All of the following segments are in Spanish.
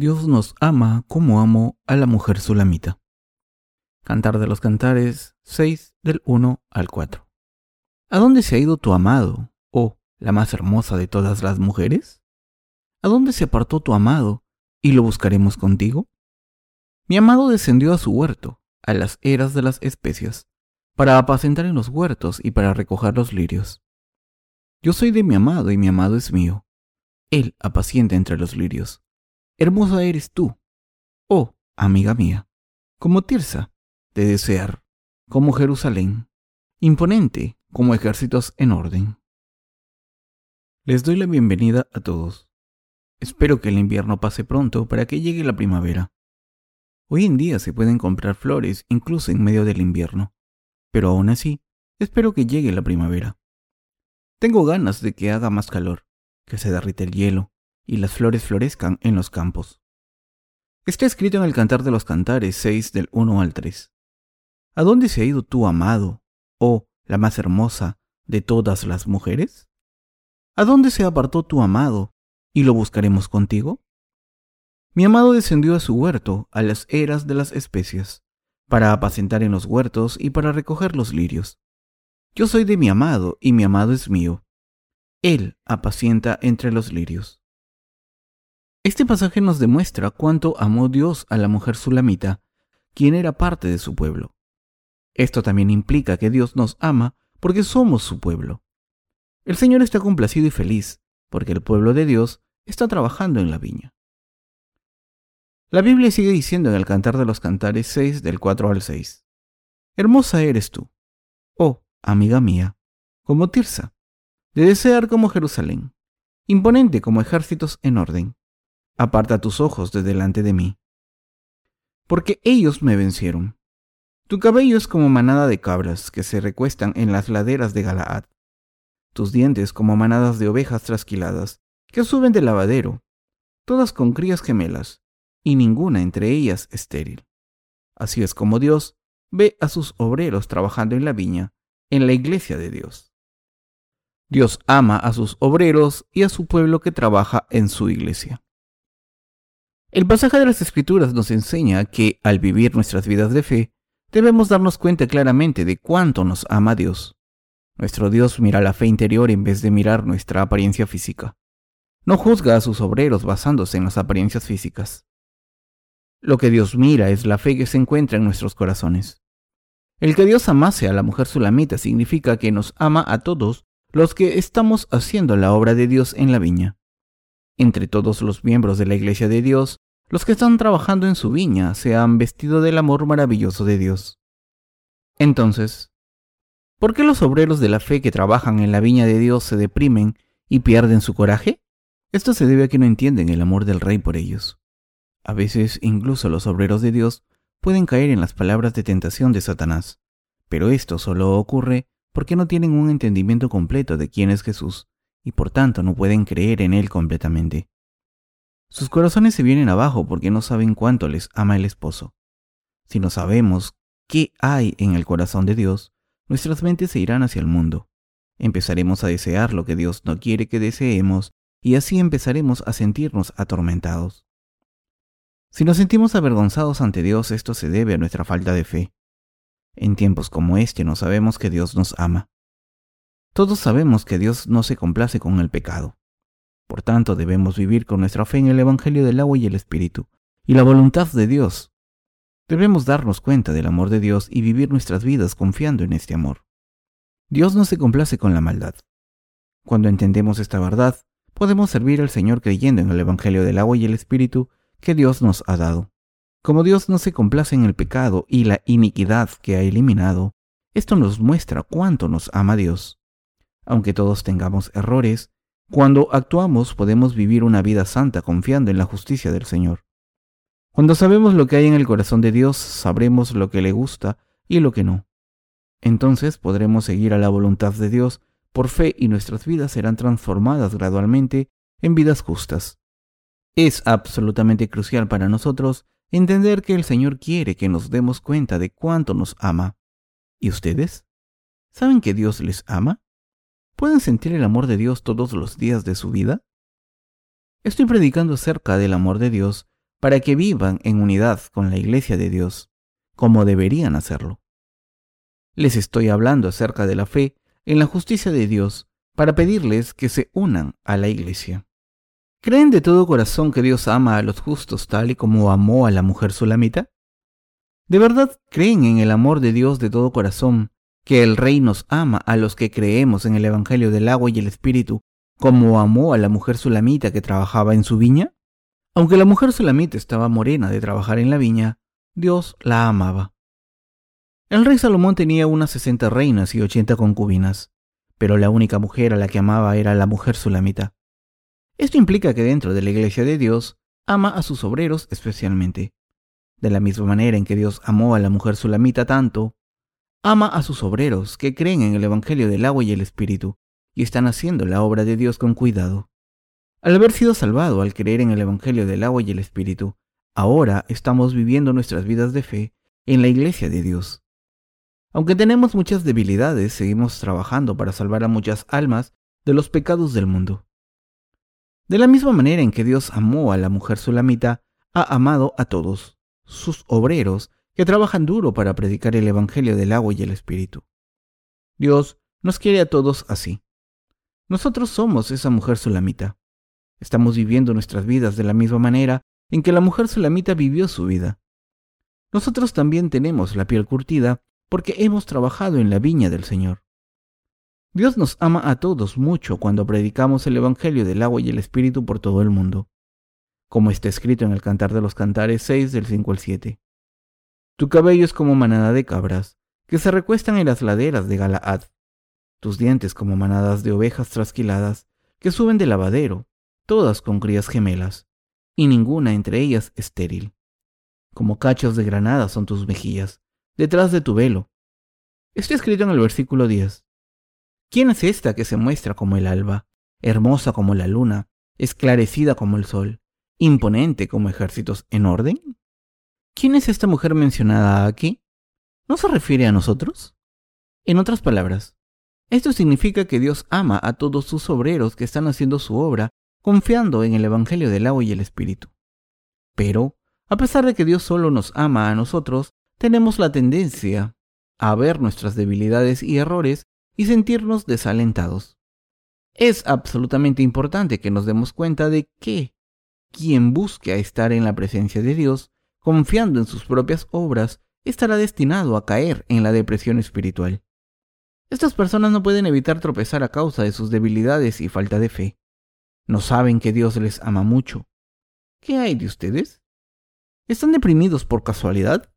Dios nos ama como amo a la mujer sulamita. Cantar de los Cantares 6 del 1 al 4. ¿A dónde se ha ido tu amado, oh, la más hermosa de todas las mujeres? ¿A dónde se apartó tu amado y lo buscaremos contigo? Mi amado descendió a su huerto, a las eras de las especias, para apacentar en los huertos y para recoger los lirios. Yo soy de mi amado y mi amado es mío. Él apacienta entre los lirios. Hermosa eres tú, oh amiga mía, como Tirsa, de desear, como Jerusalén, imponente como ejércitos en orden. Les doy la bienvenida a todos. Espero que el invierno pase pronto para que llegue la primavera. Hoy en día se pueden comprar flores incluso en medio del invierno, pero aún así, espero que llegue la primavera. Tengo ganas de que haga más calor, que se derrite el hielo, y las flores florezcan en los campos. Está escrito en el Cantar de los Cantares 6 del 1 al 3. ¿A dónde se ha ido tu amado, oh la más hermosa de todas las mujeres? ¿A dónde se apartó tu amado y lo buscaremos contigo? Mi amado descendió a su huerto, a las eras de las especias, para apacentar en los huertos y para recoger los lirios. Yo soy de mi amado y mi amado es mío. Él apacienta entre los lirios. Este pasaje nos demuestra cuánto amó Dios a la mujer sulamita, quien era parte de su pueblo. Esto también implica que Dios nos ama porque somos su pueblo. El Señor está complacido y feliz porque el pueblo de Dios está trabajando en la viña. La Biblia sigue diciendo en el Cantar de los Cantares 6 del 4 al 6. Hermosa eres tú, oh amiga mía, como Tirsa, de desear como Jerusalén, imponente como ejércitos en orden aparta tus ojos de delante de mí. Porque ellos me vencieron. Tu cabello es como manada de cabras que se recuestan en las laderas de Galaad. Tus dientes como manadas de ovejas trasquiladas que suben del lavadero, todas con crías gemelas, y ninguna entre ellas estéril. Así es como Dios ve a sus obreros trabajando en la viña, en la iglesia de Dios. Dios ama a sus obreros y a su pueblo que trabaja en su iglesia. El pasaje de las Escrituras nos enseña que al vivir nuestras vidas de fe, debemos darnos cuenta claramente de cuánto nos ama Dios. Nuestro Dios mira la fe interior en vez de mirar nuestra apariencia física. No juzga a sus obreros basándose en las apariencias físicas. Lo que Dios mira es la fe que se encuentra en nuestros corazones. El que Dios amase a la mujer sulamita significa que nos ama a todos los que estamos haciendo la obra de Dios en la viña. Entre todos los miembros de la Iglesia de Dios, los que están trabajando en su viña se han vestido del amor maravilloso de Dios. Entonces, ¿por qué los obreros de la fe que trabajan en la viña de Dios se deprimen y pierden su coraje? Esto se debe a que no entienden el amor del Rey por ellos. A veces incluso los obreros de Dios pueden caer en las palabras de tentación de Satanás, pero esto solo ocurre porque no tienen un entendimiento completo de quién es Jesús y por tanto no pueden creer en Él completamente. Sus corazones se vienen abajo porque no saben cuánto les ama el esposo. Si no sabemos qué hay en el corazón de Dios, nuestras mentes se irán hacia el mundo. Empezaremos a desear lo que Dios no quiere que deseemos y así empezaremos a sentirnos atormentados. Si nos sentimos avergonzados ante Dios, esto se debe a nuestra falta de fe. En tiempos como este no sabemos que Dios nos ama. Todos sabemos que Dios no se complace con el pecado. Por tanto, debemos vivir con nuestra fe en el Evangelio del agua y el Espíritu, y la voluntad de Dios. Debemos darnos cuenta del amor de Dios y vivir nuestras vidas confiando en este amor. Dios no se complace con la maldad. Cuando entendemos esta verdad, podemos servir al Señor creyendo en el Evangelio del agua y el Espíritu que Dios nos ha dado. Como Dios no se complace en el pecado y la iniquidad que ha eliminado, esto nos muestra cuánto nos ama Dios. Aunque todos tengamos errores, cuando actuamos podemos vivir una vida santa confiando en la justicia del Señor. Cuando sabemos lo que hay en el corazón de Dios, sabremos lo que le gusta y lo que no. Entonces podremos seguir a la voluntad de Dios por fe y nuestras vidas serán transformadas gradualmente en vidas justas. Es absolutamente crucial para nosotros entender que el Señor quiere que nos demos cuenta de cuánto nos ama. ¿Y ustedes? ¿Saben que Dios les ama? ¿Pueden sentir el amor de Dios todos los días de su vida? Estoy predicando acerca del amor de Dios para que vivan en unidad con la iglesia de Dios, como deberían hacerlo. Les estoy hablando acerca de la fe en la justicia de Dios para pedirles que se unan a la iglesia. ¿Creen de todo corazón que Dios ama a los justos tal y como amó a la mujer sulamita? ¿De verdad creen en el amor de Dios de todo corazón, que el Rey nos ama a los que creemos en el Evangelio del agua y el Espíritu, como amó a la mujer sulamita que trabajaba en su viña? Aunque la mujer sulamita estaba morena de trabajar en la viña, Dios la amaba. El rey Salomón tenía unas sesenta reinas y ochenta concubinas, pero la única mujer a la que amaba era la mujer sulamita. Esto implica que dentro de la iglesia de Dios ama a sus obreros especialmente. De la misma manera en que Dios amó a la mujer sulamita tanto, ama a sus obreros que creen en el Evangelio del agua y el Espíritu y están haciendo la obra de Dios con cuidado. Al haber sido salvado al creer en el Evangelio del agua y el Espíritu, ahora estamos viviendo nuestras vidas de fe en la iglesia de Dios. Aunque tenemos muchas debilidades, seguimos trabajando para salvar a muchas almas de los pecados del mundo. De la misma manera en que Dios amó a la mujer sulamita, ha amado a todos, sus obreros, que trabajan duro para predicar el Evangelio del agua y el Espíritu. Dios nos quiere a todos así. Nosotros somos esa mujer sulamita. Estamos viviendo nuestras vidas de la misma manera en que la mujer sulamita vivió su vida. Nosotros también tenemos la piel curtida porque hemos trabajado en la viña del Señor. Dios nos ama a todos mucho cuando predicamos el Evangelio del agua y el Espíritu por todo el mundo, como está escrito en el Cantar de los Cantares 6 del 5 al 7. Tu cabello es como manada de cabras, que se recuestan en las laderas de Galaad, tus dientes como manadas de ovejas trasquiladas, que suben del lavadero, todas con crías gemelas, y ninguna entre ellas estéril. Como cachos de granada son tus mejillas, detrás de tu velo. Está escrito en el versículo 10. ¿Quién es esta que se muestra como el alba, hermosa como la luna, esclarecida como el sol, imponente como ejércitos en orden? ¿Quién es esta mujer mencionada aquí? ¿No se refiere a nosotros? En otras palabras, esto significa que Dios ama a todos sus obreros que están haciendo su obra confiando en el Evangelio del agua y el Espíritu. Pero, a pesar de que Dios solo nos ama a nosotros, tenemos la tendencia a ver nuestras debilidades y errores y sentirnos desalentados. Es absolutamente importante que nos demos cuenta de que quien busque a estar en la presencia de Dios, confiando en sus propias obras, estará destinado a caer en la depresión espiritual. Estas personas no pueden evitar tropezar a causa de sus debilidades y falta de fe. No saben que Dios les ama mucho. ¿Qué hay de ustedes? ¿Están deprimidos por casualidad?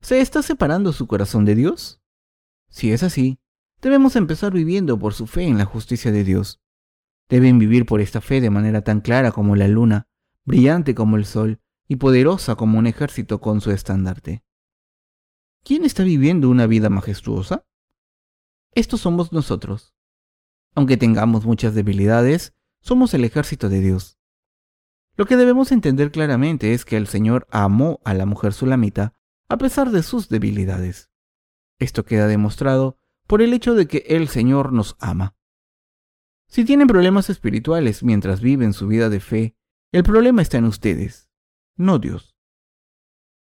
¿Se está separando su corazón de Dios? Si es así, debemos empezar viviendo por su fe en la justicia de Dios. Deben vivir por esta fe de manera tan clara como la luna, brillante como el sol y poderosa como un ejército con su estandarte. ¿Quién está viviendo una vida majestuosa? Estos somos nosotros. Aunque tengamos muchas debilidades, somos el ejército de Dios. Lo que debemos entender claramente es que el Señor amó a la mujer sulamita a pesar de sus debilidades. Esto queda demostrado por el hecho de que el Señor nos ama. Si tienen problemas espirituales mientras viven su vida de fe, el problema está en ustedes, no Dios.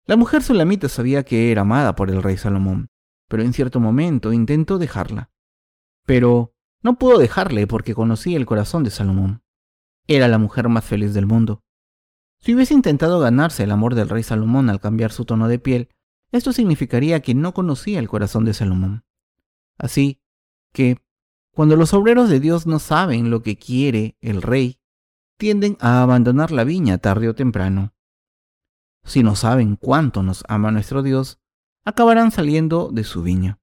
La mujer sulamita sabía que era amada por el rey Salomón, pero en cierto momento intentó dejarla. Pero no pudo dejarle porque conocía el corazón de Salomón. Era la mujer más feliz del mundo. Si hubiese intentado ganarse el amor del rey Salomón al cambiar su tono de piel, esto significaría que no conocía el corazón de Salomón. Así que, cuando los obreros de Dios no saben lo que quiere el rey, tienden a abandonar la viña tarde o temprano. Si no saben cuánto nos ama nuestro Dios, acabarán saliendo de su viña.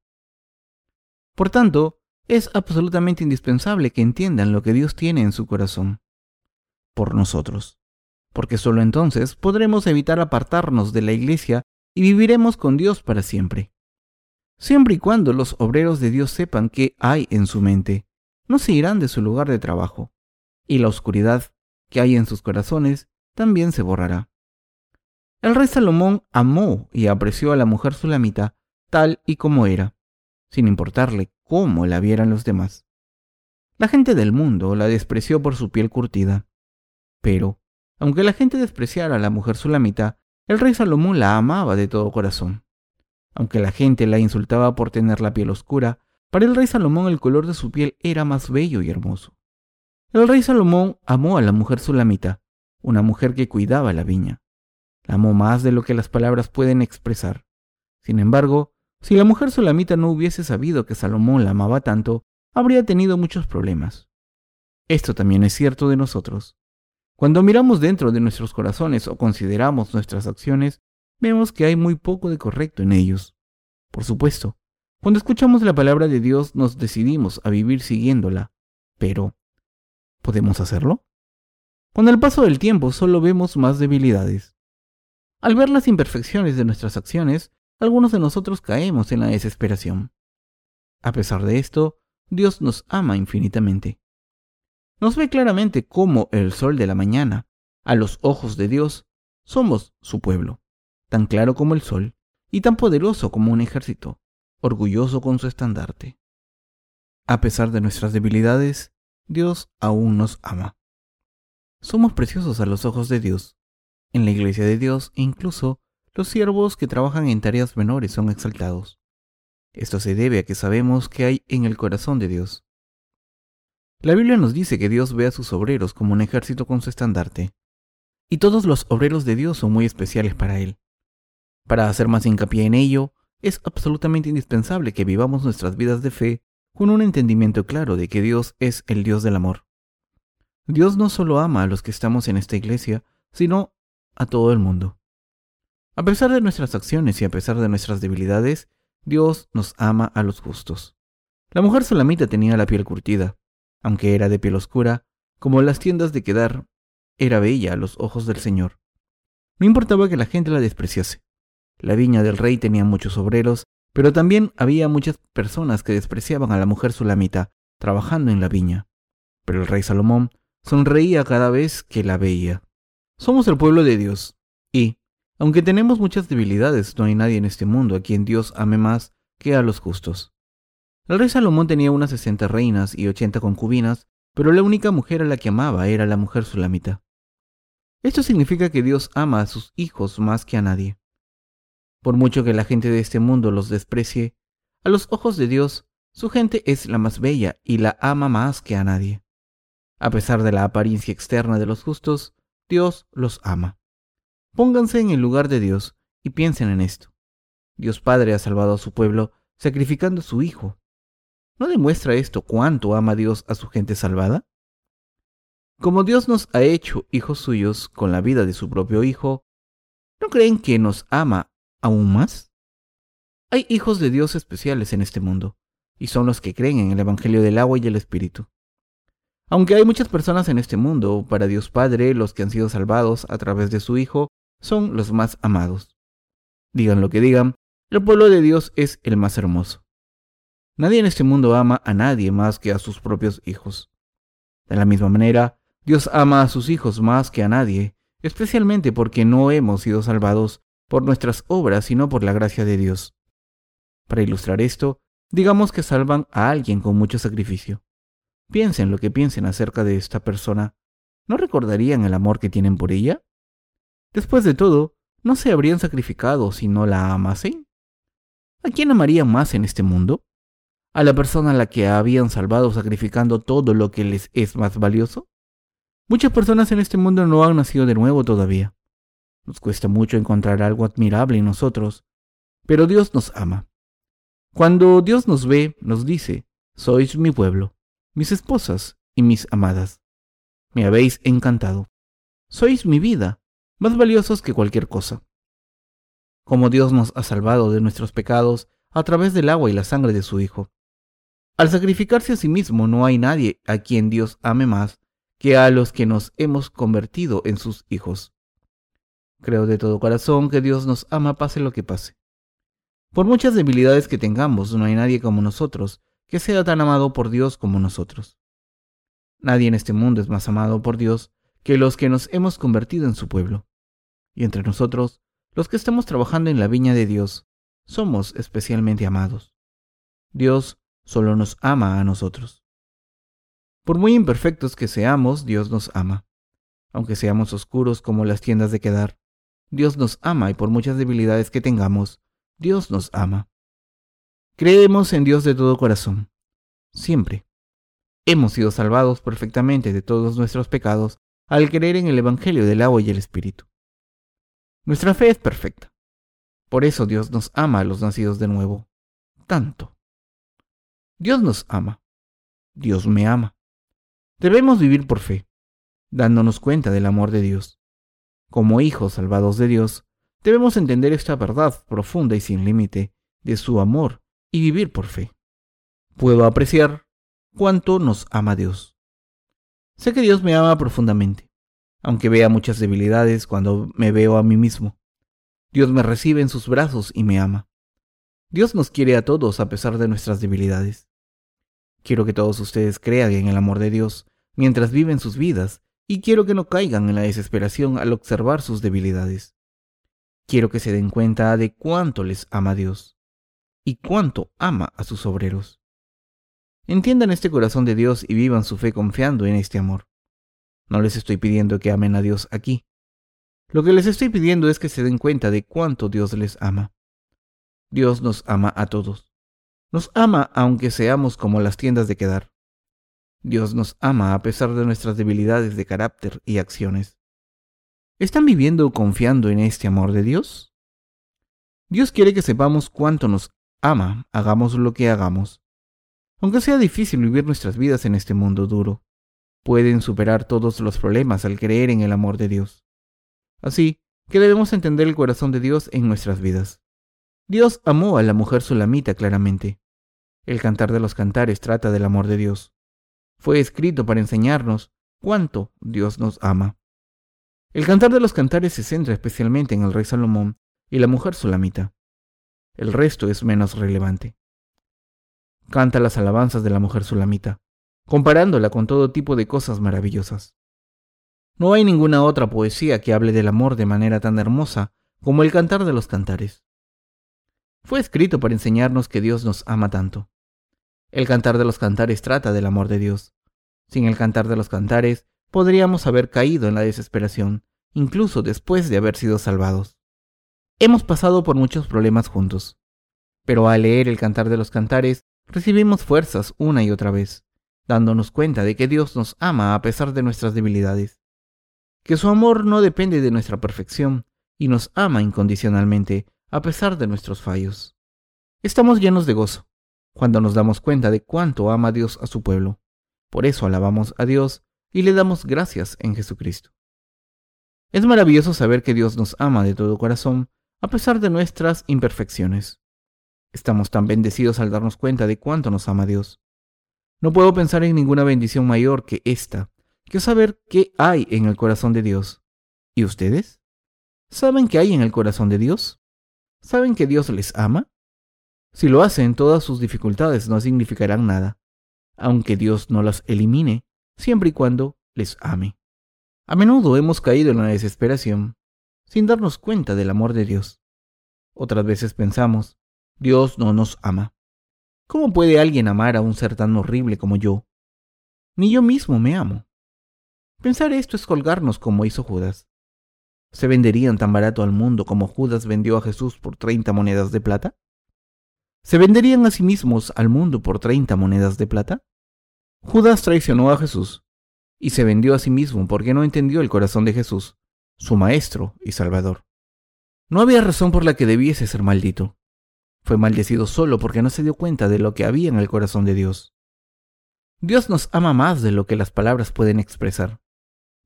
Por tanto, es absolutamente indispensable que entiendan lo que Dios tiene en su corazón por nosotros porque solo entonces podremos evitar apartarnos de la iglesia y viviremos con Dios para siempre. Siempre y cuando los obreros de Dios sepan qué hay en su mente, no se irán de su lugar de trabajo, y la oscuridad que hay en sus corazones también se borrará. El rey Salomón amó y apreció a la mujer sulamita tal y como era, sin importarle cómo la vieran los demás. La gente del mundo la despreció por su piel curtida, pero Aunque la gente despreciara a la mujer sulamita, el rey Salomón la amaba de todo corazón. Aunque la gente la insultaba por tener la piel oscura, para el rey Salomón el color de su piel era más bello y hermoso. El rey Salomón amó a la mujer sulamita, una mujer que cuidaba la viña. La amó más de lo que las palabras pueden expresar. Sin embargo, si la mujer sulamita no hubiese sabido que Salomón la amaba tanto, habría tenido muchos problemas. Esto también es cierto de nosotros. Cuando miramos dentro de nuestros corazones o consideramos nuestras acciones, vemos que hay muy poco de correcto en ellos. Por supuesto, cuando escuchamos la palabra de Dios nos decidimos a vivir siguiéndola, pero ¿podemos hacerlo? Con el paso del tiempo solo vemos más debilidades. Al ver las imperfecciones de nuestras acciones, algunos de nosotros caemos en la desesperación. A pesar de esto, Dios nos ama infinitamente. Nos ve claramente como el sol de la mañana. A los ojos de Dios, somos su pueblo, tan claro como el sol y tan poderoso como un ejército, orgulloso con su estandarte. A pesar de nuestras debilidades, Dios aún nos ama. Somos preciosos a los ojos de Dios. En la iglesia de Dios, incluso los siervos que trabajan en tareas menores son exaltados. Esto se debe a que sabemos que hay en el corazón de Dios. La Biblia nos dice que Dios ve a sus obreros como un ejército con su estandarte, y todos los obreros de Dios son muy especiales para Él. Para hacer más hincapié en ello, es absolutamente indispensable que vivamos nuestras vidas de fe con un entendimiento claro de que Dios es el Dios del amor. Dios no solo ama a los que estamos en esta iglesia, sino a todo el mundo. A pesar de nuestras acciones y a pesar de nuestras debilidades, Dios nos ama a los justos. La mujer solamita tenía la piel curtida, aunque era de piel oscura, como las tiendas de quedar, era bella a los ojos del Señor. No importaba que la gente la despreciase. La viña del rey tenía muchos obreros, pero también había muchas personas que despreciaban a la mujer sulamita trabajando en la viña. Pero el rey Salomón sonreía cada vez que la veía. Somos el pueblo de Dios, y, aunque tenemos muchas debilidades, no hay nadie en este mundo a quien Dios ame más que a los justos. El rey Salomón tenía unas sesenta reinas y ochenta concubinas, pero la única mujer a la que amaba era la mujer sulamita. Esto significa que Dios ama a sus hijos más que a nadie. Por mucho que la gente de este mundo los desprecie, a los ojos de Dios, su gente es la más bella y la ama más que a nadie. A pesar de la apariencia externa de los justos, Dios los ama. Pónganse en el lugar de Dios y piensen en esto. Dios Padre ha salvado a su pueblo sacrificando a su Hijo. ¿No demuestra esto cuánto ama Dios a su gente salvada? Como Dios nos ha hecho hijos suyos con la vida de su propio Hijo, ¿no creen que nos ama aún más? Hay hijos de Dios especiales en este mundo, y son los que creen en el Evangelio del agua y el Espíritu. Aunque hay muchas personas en este mundo, para Dios Padre, los que han sido salvados a través de su Hijo son los más amados. Digan lo que digan, el pueblo de Dios es el más hermoso. Nadie en este mundo ama a nadie más que a sus propios hijos. De la misma manera, Dios ama a sus hijos más que a nadie, especialmente porque no hemos sido salvados por nuestras obras, sino por la gracia de Dios. Para ilustrar esto, digamos que salvan a alguien con mucho sacrificio. Piensen lo que piensen acerca de esta persona. ¿No recordarían el amor que tienen por ella? Después de todo, ¿no se habrían sacrificado si no la amasen? ¿A quién amarían más en este mundo? ¿A la persona a la que habían salvado sacrificando todo lo que les es más valioso? Muchas personas en este mundo no han nacido de nuevo todavía. Nos cuesta mucho encontrar algo admirable en nosotros, pero Dios nos ama. Cuando Dios nos ve, nos dice, sois mi pueblo, mis esposas y mis amadas. Me habéis encantado. Sois mi vida, más valiosos que cualquier cosa. Como Dios nos ha salvado de nuestros pecados a través del agua y la sangre de su Hijo. Al sacrificarse a sí mismo no hay nadie a quien Dios ame más que a los que nos hemos convertido en sus hijos. Creo de todo corazón que Dios nos ama pase lo que pase. Por muchas debilidades que tengamos, no hay nadie como nosotros que sea tan amado por Dios como nosotros. Nadie en este mundo es más amado por Dios que los que nos hemos convertido en su pueblo. Y entre nosotros, los que estamos trabajando en la viña de Dios, somos especialmente amados. Dios solo nos ama a nosotros. Por muy imperfectos que seamos, Dios nos ama. aunque seamos oscuros como las tiendas de quedar. Dios nos ama y por muchas debilidades que tengamos, Dios nos ama. Creemos en Dios de todo corazón, siempre. Hemos sido salvados perfectamente de todos nuestros pecados al creer en el Evangelio del agua y el Espíritu. Nuestra fe es perfecta. Por eso Dios nos ama a los nacidos de nuevo. Tanto. Dios nos ama. Dios me ama. Debemos vivir por fe, dándonos cuenta del amor de Dios. Como hijos salvados de Dios, debemos entender esta verdad profunda y sin límite de su amor y vivir por fe. Puedo apreciar cuánto nos ama Dios. Sé que Dios me ama profundamente, aunque vea muchas debilidades cuando me veo a mí mismo. Dios me recibe en sus brazos y me ama. Dios nos quiere a todos a pesar de nuestras debilidades. Quiero que todos ustedes crean en el amor de Dios mientras viven sus vidas y quiero que no caigan en la desesperación al observar sus debilidades. Quiero que se den cuenta de cuánto les ama Dios y cuánto ama a sus obreros. Entiendan este corazón de Dios y vivan su fe confiando en este amor. No les estoy pidiendo que amen a Dios aquí. Lo que les estoy pidiendo es que se den cuenta de cuánto Dios les ama. Dios nos ama a todos. Nos ama aunque seamos como las tiendas de quedar. Dios nos ama a pesar de nuestras debilidades de carácter y acciones. ¿Están viviendo confiando en este amor de Dios? Dios quiere que sepamos cuánto nos ama, hagamos lo que hagamos. Aunque sea difícil vivir nuestras vidas en este mundo duro, pueden superar todos los problemas al creer en el amor de Dios. Así que debemos entender el corazón de Dios en nuestras vidas. Dios amó a la mujer sulamita claramente. El cantar de los cantares trata del amor de Dios. Fue escrito para enseñarnos cuánto Dios nos ama. El cantar de los cantares se centra especialmente en el rey Salomón y la mujer sulamita. El resto es menos relevante. Canta las alabanzas de la mujer sulamita, comparándola con todo tipo de cosas maravillosas. No hay ninguna otra poesía que hable del amor de manera tan hermosa como el cantar de los cantares fue escrito para enseñarnos que Dios nos ama tanto. El cantar de los cantares trata del amor de Dios. Sin el cantar de los cantares, podríamos haber caído en la desesperación, incluso después de haber sido salvados. Hemos pasado por muchos problemas juntos, pero al leer el cantar de los cantares, recibimos fuerzas una y otra vez, dándonos cuenta de que Dios nos ama a pesar de nuestras debilidades, que su amor no depende de nuestra perfección y nos ama incondicionalmente a pesar de nuestros fallos. Estamos llenos de gozo cuando nos damos cuenta de cuánto ama Dios a su pueblo. Por eso alabamos a Dios y le damos gracias en Jesucristo. Es maravilloso saber que Dios nos ama de todo corazón a pesar de nuestras imperfecciones. Estamos tan bendecidos al darnos cuenta de cuánto nos ama Dios. No puedo pensar en ninguna bendición mayor que esta, que saber qué hay en el corazón de Dios. ¿Y ustedes? ¿Saben qué hay en el corazón de Dios? ¿Saben que Dios les ama? Si lo hacen, todas sus dificultades no significarán nada, aunque Dios no las elimine, siempre y cuando les ame. A menudo hemos caído en la desesperación, sin darnos cuenta del amor de Dios. Otras veces pensamos, Dios no nos ama. ¿Cómo puede alguien amar a un ser tan horrible como yo? Ni yo mismo me amo. Pensar esto es colgarnos como hizo Judas se venderían tan barato al mundo como Judas vendió a Jesús por 30 monedas de plata? ¿Se venderían a sí mismos al mundo por 30 monedas de plata? Judas traicionó a Jesús y se vendió a sí mismo porque no entendió el corazón de Jesús, su Maestro y Salvador. No había razón por la que debiese ser maldito. Fue maldecido solo porque no se dio cuenta de lo que había en el corazón de Dios. Dios nos ama más de lo que las palabras pueden expresar.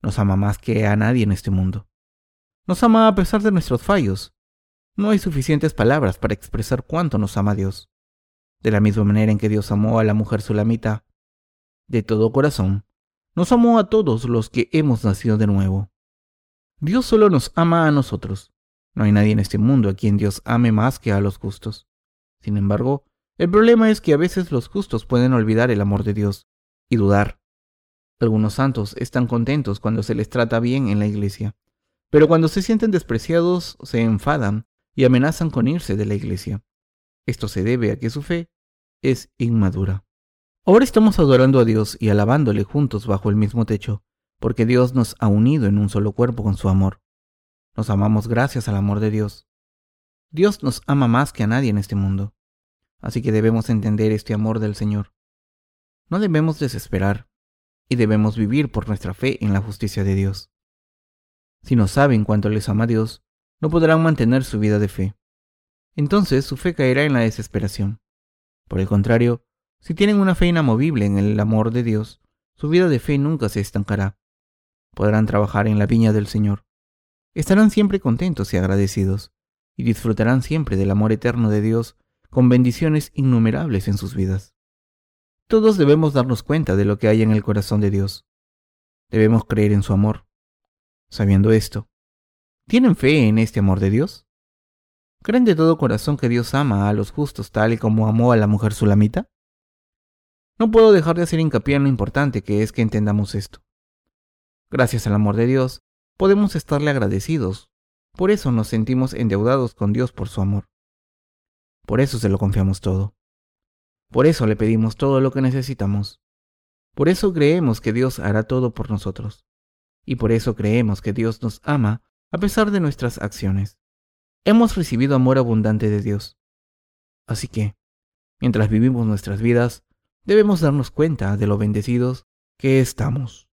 Nos ama más que a nadie en este mundo. Nos ama a pesar de nuestros fallos. No hay suficientes palabras para expresar cuánto nos ama Dios. De la misma manera en que Dios amó a la mujer sulamita, de todo corazón, nos amó a todos los que hemos nacido de nuevo. Dios solo nos ama a nosotros. No hay nadie en este mundo a quien Dios ame más que a los justos. Sin embargo, el problema es que a veces los justos pueden olvidar el amor de Dios y dudar. Algunos santos están contentos cuando se les trata bien en la iglesia, pero cuando se sienten despreciados, se enfadan y amenazan con irse de la iglesia. Esto se debe a que su fe es inmadura. Ahora estamos adorando a Dios y alabándole juntos bajo el mismo techo, porque Dios nos ha unido en un solo cuerpo con su amor. Nos amamos gracias al amor de Dios. Dios nos ama más que a nadie en este mundo, así que debemos entender este amor del Señor. No debemos desesperar y debemos vivir por nuestra fe en la justicia de Dios. Si no saben cuánto les ama Dios, no podrán mantener su vida de fe. Entonces su fe caerá en la desesperación. Por el contrario, si tienen una fe inamovible en el amor de Dios, su vida de fe nunca se estancará. Podrán trabajar en la viña del Señor. Estarán siempre contentos y agradecidos, y disfrutarán siempre del amor eterno de Dios con bendiciones innumerables en sus vidas. Todos debemos darnos cuenta de lo que hay en el corazón de Dios. Debemos creer en su amor. Sabiendo esto, ¿tienen fe en este amor de Dios? ¿Creen de todo corazón que Dios ama a los justos tal y como amó a la mujer sulamita? No puedo dejar de hacer hincapié en lo importante que es que entendamos esto. Gracias al amor de Dios, podemos estarle agradecidos. Por eso nos sentimos endeudados con Dios por su amor. Por eso se lo confiamos todo. Por eso le pedimos todo lo que necesitamos. Por eso creemos que Dios hará todo por nosotros. Y por eso creemos que Dios nos ama a pesar de nuestras acciones. Hemos recibido amor abundante de Dios. Así que, mientras vivimos nuestras vidas, debemos darnos cuenta de lo bendecidos que estamos.